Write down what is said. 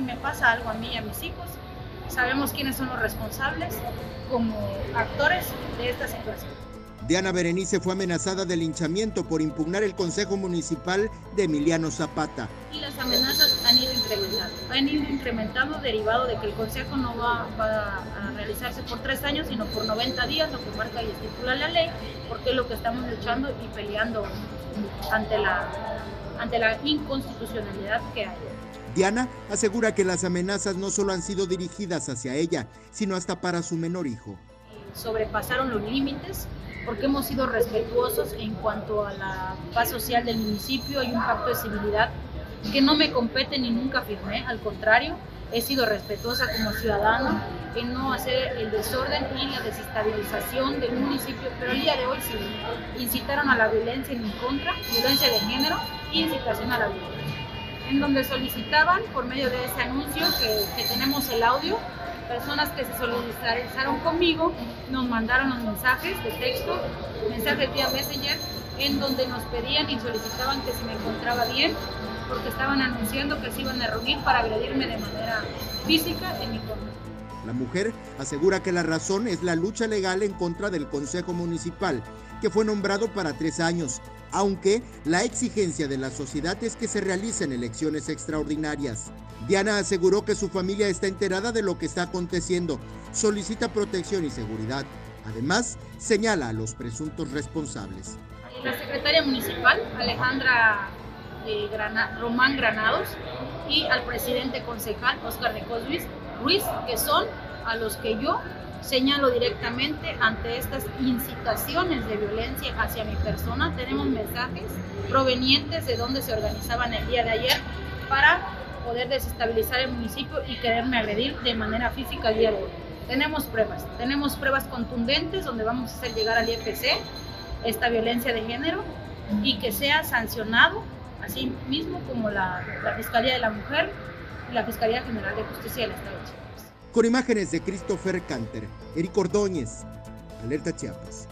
si me pasa algo a mí y a mis hijos, sabemos quiénes son los responsables como actores de esta situación. Diana Berenice fue amenazada de linchamiento por impugnar el Consejo Municipal de Emiliano Zapata. Y las amenazas han ido incrementando. Han ido incrementando derivado de que el Consejo no va, a realizarse por tres años, sino por 90 días, lo que marca y estipula la ley, porque es lo que estamos luchando y peleando ante la, ante la inconstitucionalidad que hay. Diana asegura que las amenazas no solo han sido dirigidas hacia ella, sino hasta para su menor hijo. Sobrepasaron los límites porque hemos sido respetuosos en cuanto a la paz social del municipio. Hay un pacto de civilidad que no me compete ni nunca firmé, al contrario, he sido respetuosa como ciudadana en no hacer el desorden y la desestabilización del municipio, pero el día de hoy sí incitaron a la violencia en mi contra, violencia de género y incitación a la violencia en donde solicitaban por medio de ese anuncio que, tenemos el audio, personas que se solidarizaron conmigo nos mandaron los mensajes de texto, mensajes vía Messenger, en donde nos pedían y solicitaban que si me encontraba bien, porque estaban anunciando que se iban a reunir para agredirme de manera física en mi contra. La mujer asegura que la razón es la lucha legal en contra del Consejo Municipal, que fue nombrado para tres años, aunque la exigencia de la sociedad es que se realicen elecciones extraordinarias. Diana aseguró que su familia está enterada de lo que está aconteciendo, solicita protección y seguridad. Además, señala a los presuntos responsables. La secretaria municipal, Alejandra eh, Román Granados, y al presidente concejal, Oscar de Cosvis Ruiz, que son a los que yo señalo directamente ante estas incitaciones de violencia hacia mi persona. Tenemos mensajes provenientes de donde se organizaban el día de ayer para poder desestabilizar el municipio y quererme agredir de manera física el día de hoy. Tenemos pruebas, tenemos pruebas contundentes donde vamos a hacer llegar al IFC esta violencia de género y que sea sancionado, así mismo como la, la Fiscalía de la Mujer y la Fiscalía General de Justicia del Estado de Chiapas con imágenes de Christopher Canter, Eric Ordóñez, Alerta Chiapas.